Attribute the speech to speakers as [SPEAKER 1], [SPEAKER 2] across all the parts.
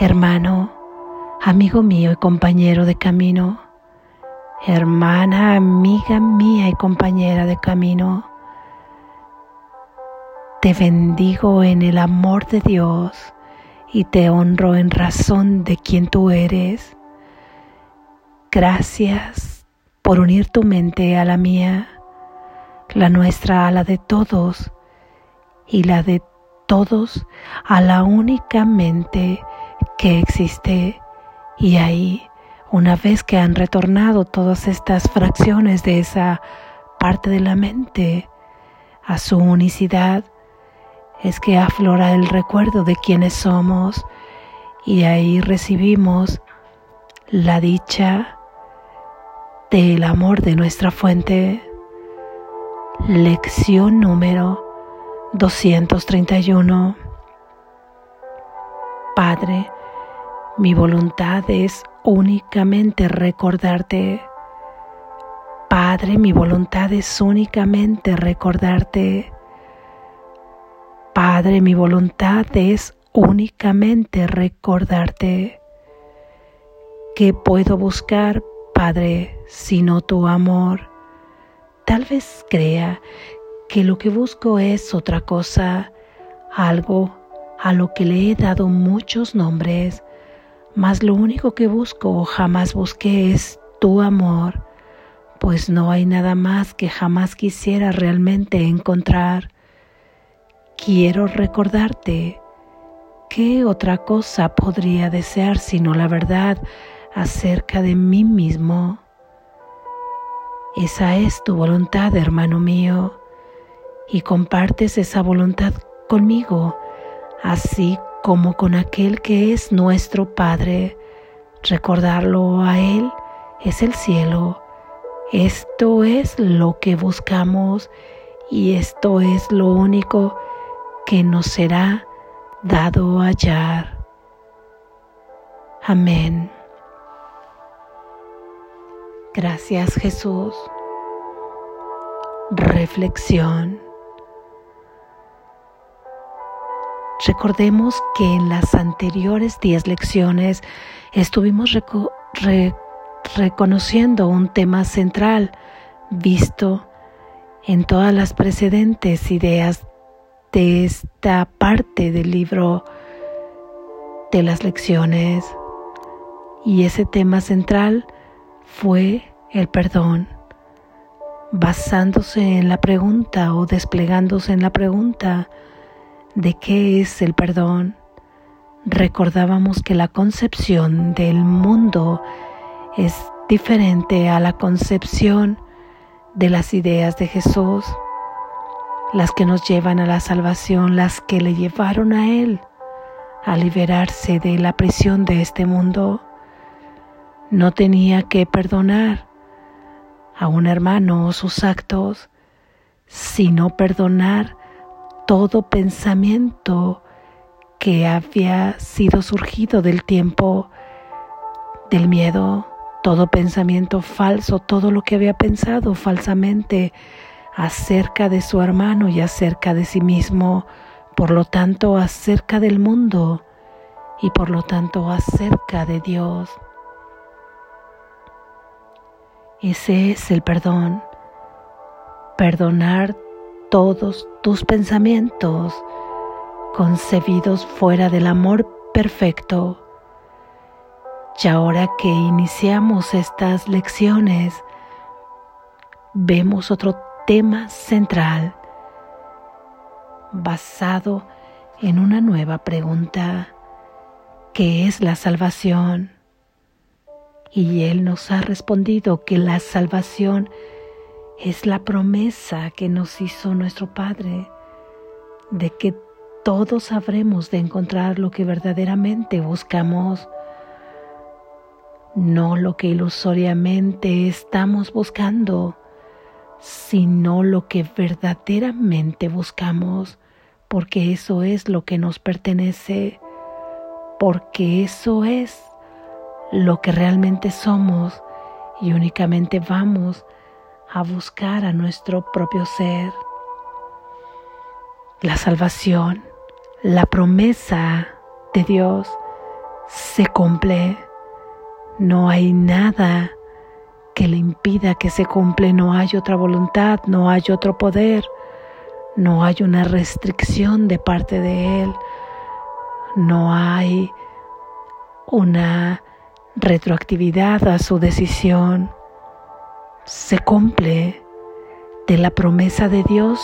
[SPEAKER 1] hermano, amigo mío y compañero de camino, hermana, amiga mía y compañera de camino. Te bendigo en el amor de Dios y te honro en razón de quien tú eres. Gracias por unir tu mente a la mía, la nuestra a la de todos y la de todos a la única mente que existe. Y ahí, una vez que han retornado todas estas fracciones de esa parte de la mente a su unicidad, es que aflora el recuerdo de quienes somos y ahí recibimos la dicha del amor de nuestra fuente. Lección número 231. Padre, mi voluntad es únicamente recordarte. Padre, mi voluntad es únicamente recordarte. Padre, mi voluntad es únicamente recordarte. ¿Qué puedo buscar, Padre, sino tu amor? Tal vez crea que lo que busco es otra cosa, algo a lo que le he dado muchos nombres, mas lo único que busco o jamás busqué es tu amor, pues no hay nada más que jamás quisiera realmente encontrar Quiero recordarte qué otra cosa podría desear sino la verdad acerca de mí mismo. Esa es tu voluntad, hermano mío, y compartes esa voluntad conmigo, así como con aquel que es nuestro Padre. Recordarlo a Él es el cielo. Esto es lo que buscamos y esto es lo único que nos será dado hallar. Amén. Gracias Jesús. Reflexión. Recordemos que en las anteriores diez lecciones estuvimos reconociendo un tema central visto en todas las precedentes ideas de esta parte del libro de las lecciones. Y ese tema central fue el perdón, basándose en la pregunta o desplegándose en la pregunta de qué es el perdón. Recordábamos que la concepción del mundo es diferente a la concepción de las ideas de Jesús las que nos llevan a la salvación, las que le llevaron a Él a liberarse de la prisión de este mundo. No tenía que perdonar a un hermano sus actos, sino perdonar todo pensamiento que había sido surgido del tiempo del miedo, todo pensamiento falso, todo lo que había pensado falsamente acerca de su hermano y acerca de sí mismo, por lo tanto acerca del mundo y por lo tanto acerca de Dios. Ese es el perdón, perdonar todos tus pensamientos concebidos fuera del amor perfecto. Y ahora que iniciamos estas lecciones, vemos otro tema central basado en una nueva pregunta, ¿qué es la salvación? Y Él nos ha respondido que la salvación es la promesa que nos hizo nuestro Padre de que todos sabremos de encontrar lo que verdaderamente buscamos, no lo que ilusoriamente estamos buscando sino lo que verdaderamente buscamos, porque eso es lo que nos pertenece, porque eso es lo que realmente somos y únicamente vamos a buscar a nuestro propio ser. La salvación, la promesa de Dios se cumple. No hay nada que le impida que se cumple, no hay otra voluntad, no hay otro poder, no hay una restricción de parte de Él, no hay una retroactividad a su decisión. Se cumple de la promesa de Dios,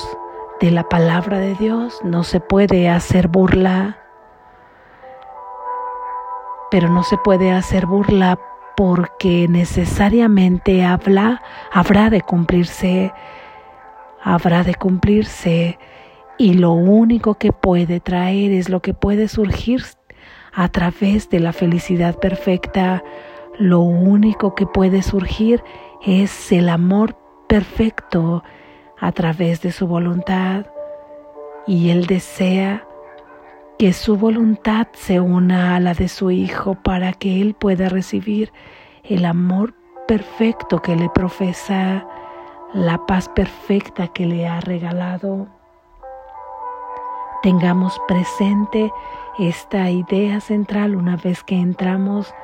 [SPEAKER 1] de la palabra de Dios, no se puede hacer burla pero no se puede hacer burla porque necesariamente habla, habrá de cumplirse, habrá de cumplirse y lo único que puede traer es lo que puede surgir a través de la felicidad perfecta, lo único que puede surgir es el amor perfecto a través de su voluntad y él desea que su voluntad se una a la de su Hijo para que Él pueda recibir el amor perfecto que le profesa, la paz perfecta que le ha regalado. Tengamos presente esta idea central una vez que entramos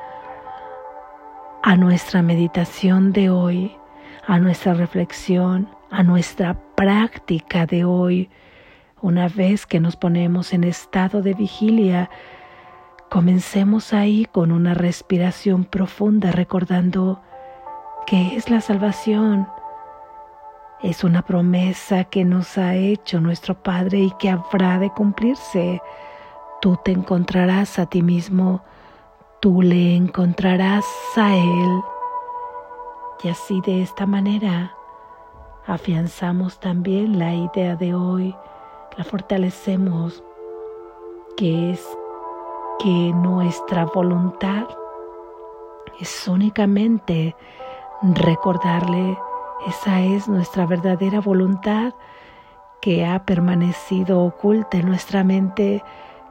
[SPEAKER 1] a nuestra meditación de hoy, a nuestra reflexión, a nuestra práctica de hoy una vez que nos ponemos en estado de vigilia, comencemos ahí con una respiración profunda recordando que es la salvación. Es una promesa que nos ha hecho nuestro Padre y que habrá de cumplirse. Tú te encontrarás a ti mismo, tú le encontrarás a Él. Y así de esta manera afianzamos también la idea de hoy la fortalecemos, que es que nuestra voluntad es únicamente recordarle, esa es nuestra verdadera voluntad que ha permanecido oculta en nuestra mente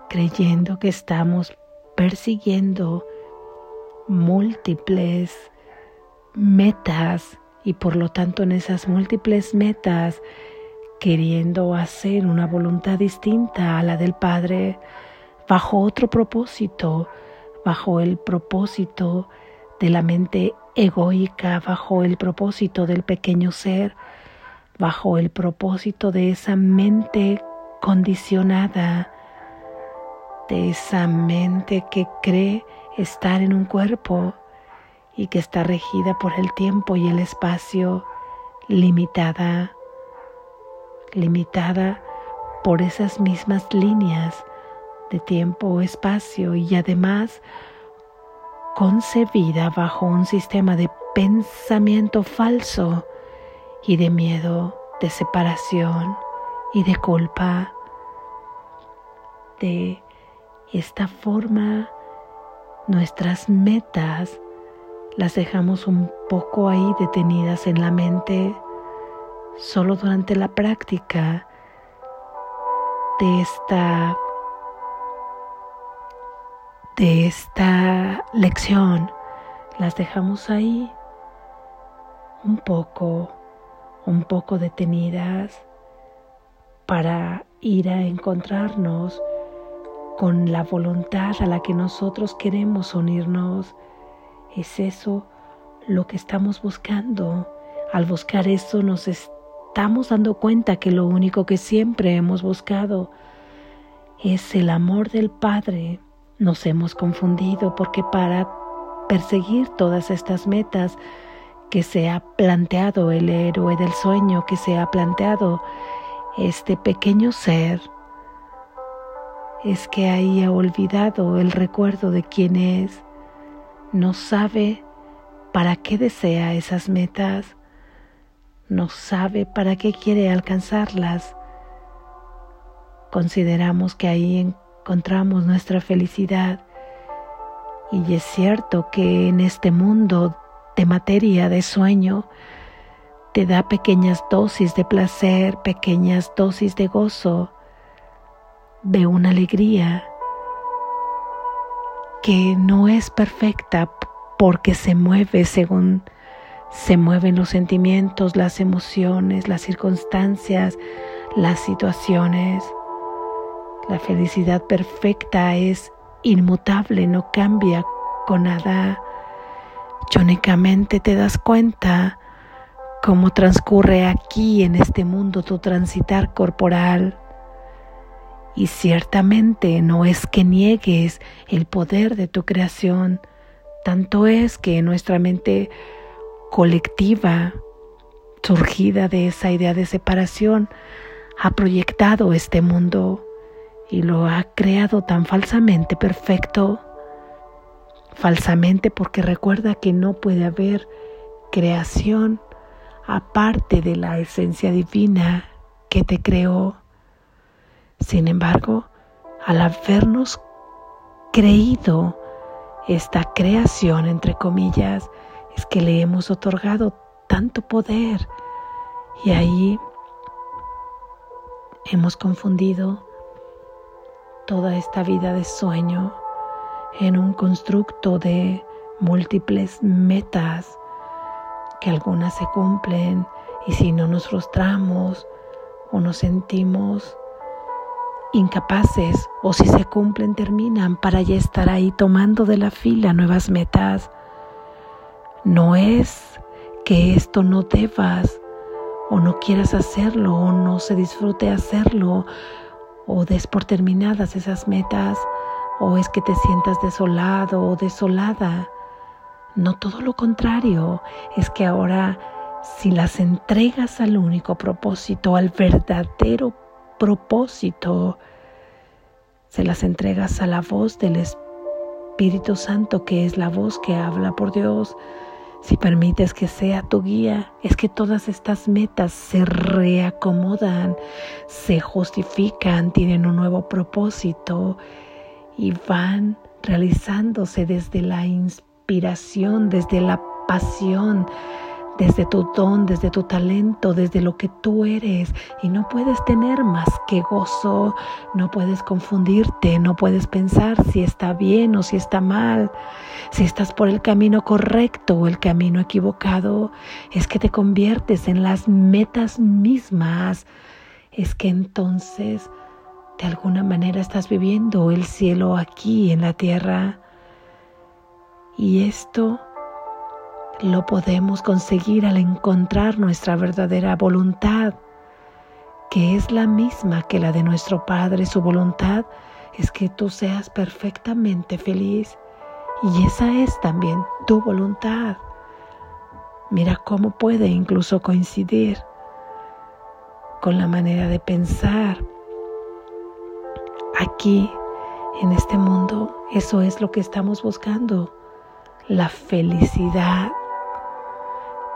[SPEAKER 1] creyendo que estamos persiguiendo múltiples metas y por lo tanto en esas múltiples metas queriendo hacer una voluntad distinta a la del Padre, bajo otro propósito, bajo el propósito de la mente egoica, bajo el propósito del pequeño ser, bajo el propósito de esa mente condicionada, de esa mente que cree estar en un cuerpo y que está regida por el tiempo y el espacio, limitada limitada por esas mismas líneas de tiempo o espacio y además concebida bajo un sistema de pensamiento falso y de miedo, de separación y de culpa. De esta forma, nuestras metas las dejamos un poco ahí detenidas en la mente solo durante la práctica de esta de esta lección las dejamos ahí un poco un poco detenidas para ir a encontrarnos con la voluntad a la que nosotros queremos unirnos. Es eso lo que estamos buscando. Al buscar eso nos, estamos dando cuenta que lo único que siempre hemos buscado es el amor del Padre. Nos hemos confundido porque para perseguir todas estas metas que se ha planteado el héroe del sueño, que se ha planteado este pequeño ser, es que ahí ha olvidado el recuerdo de quién es, no sabe para qué desea esas metas. No sabe para qué quiere alcanzarlas. Consideramos que ahí encontramos nuestra felicidad. Y es cierto que en este mundo de materia, de sueño, te da pequeñas dosis de placer, pequeñas dosis de gozo, de una alegría que no es perfecta porque se mueve según se mueven los sentimientos, las emociones, las circunstancias, las situaciones. La felicidad perfecta es inmutable, no cambia con nada. Y únicamente te das cuenta cómo transcurre aquí en este mundo tu transitar corporal. Y ciertamente no es que niegues el poder de tu creación, tanto es que nuestra mente colectiva, surgida de esa idea de separación, ha proyectado este mundo y lo ha creado tan falsamente perfecto, falsamente porque recuerda que no puede haber creación aparte de la esencia divina que te creó. Sin embargo, al habernos creído esta creación, entre comillas, es que le hemos otorgado tanto poder. Y ahí hemos confundido toda esta vida de sueño en un constructo de múltiples metas que algunas se cumplen y si no nos frustramos o nos sentimos incapaces o si se cumplen terminan para ya estar ahí tomando de la fila nuevas metas. No es que esto no debas o no quieras hacerlo o no se disfrute hacerlo o des por terminadas esas metas o es que te sientas desolado o desolada. No todo lo contrario, es que ahora si las entregas al único propósito, al verdadero propósito, se las entregas a la voz del Espíritu Santo, que es la voz que habla por Dios. Si permites que sea tu guía, es que todas estas metas se reacomodan, se justifican, tienen un nuevo propósito y van realizándose desde la inspiración, desde la pasión, desde tu don, desde tu talento, desde lo que tú eres. Y no puedes tener más que gozo, no puedes confundirte, no puedes pensar si está bien o si está mal, si estás por el camino correcto o el camino equivocado. Es que te conviertes en las metas mismas. Es que entonces de alguna manera estás viviendo el cielo aquí en la tierra. Y esto lo podemos conseguir al encontrar nuestra verdadera voluntad, que es la misma que la de nuestro Padre. Su voluntad es que tú seas perfectamente feliz y esa es también tu voluntad. Mira cómo puede incluso coincidir con la manera de pensar. Aquí, en este mundo, eso es lo que estamos buscando, la felicidad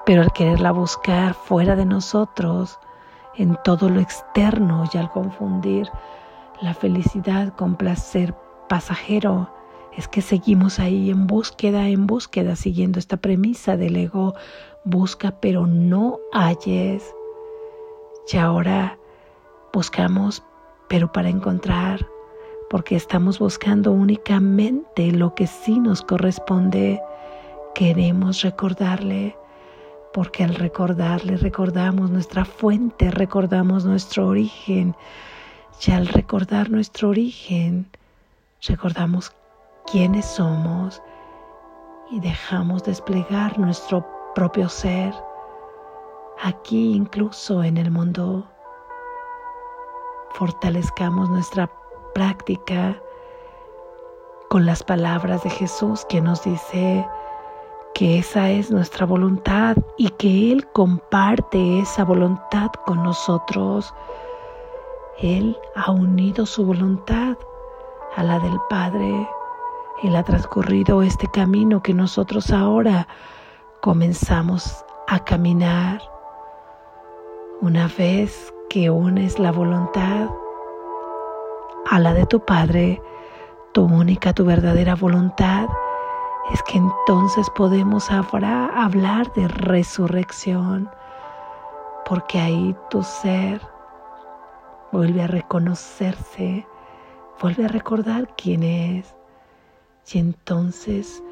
[SPEAKER 1] pero al quererla buscar fuera de nosotros, en todo lo externo y al confundir la felicidad con placer pasajero, es que seguimos ahí en búsqueda, en búsqueda, siguiendo esta premisa del ego, busca pero no halles. Y ahora buscamos pero para encontrar, porque estamos buscando únicamente lo que sí nos corresponde. Queremos recordarle porque al recordarle recordamos nuestra fuente, recordamos nuestro origen, y al recordar nuestro origen, recordamos quiénes somos y dejamos desplegar nuestro propio ser aquí incluso en el mundo. Fortalezcamos nuestra práctica con las palabras de Jesús que nos dice, que esa es nuestra voluntad y que Él comparte esa voluntad con nosotros. Él ha unido su voluntad a la del Padre. Él ha transcurrido este camino que nosotros ahora comenzamos a caminar. Una vez que unes la voluntad a la de tu Padre, tu única, tu verdadera voluntad, es que entonces podemos hablar de resurrección, porque ahí tu ser vuelve a reconocerse, vuelve a recordar quién es y entonces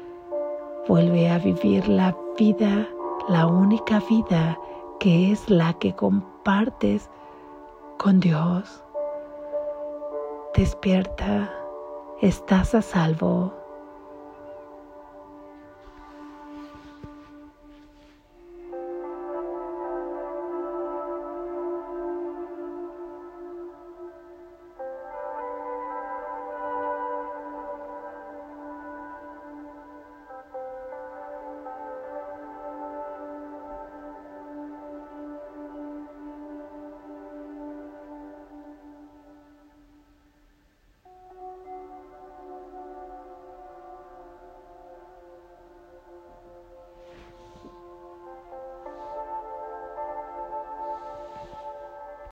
[SPEAKER 1] vuelve a vivir la vida, la única vida que es la que compartes con Dios. Despierta, estás a salvo.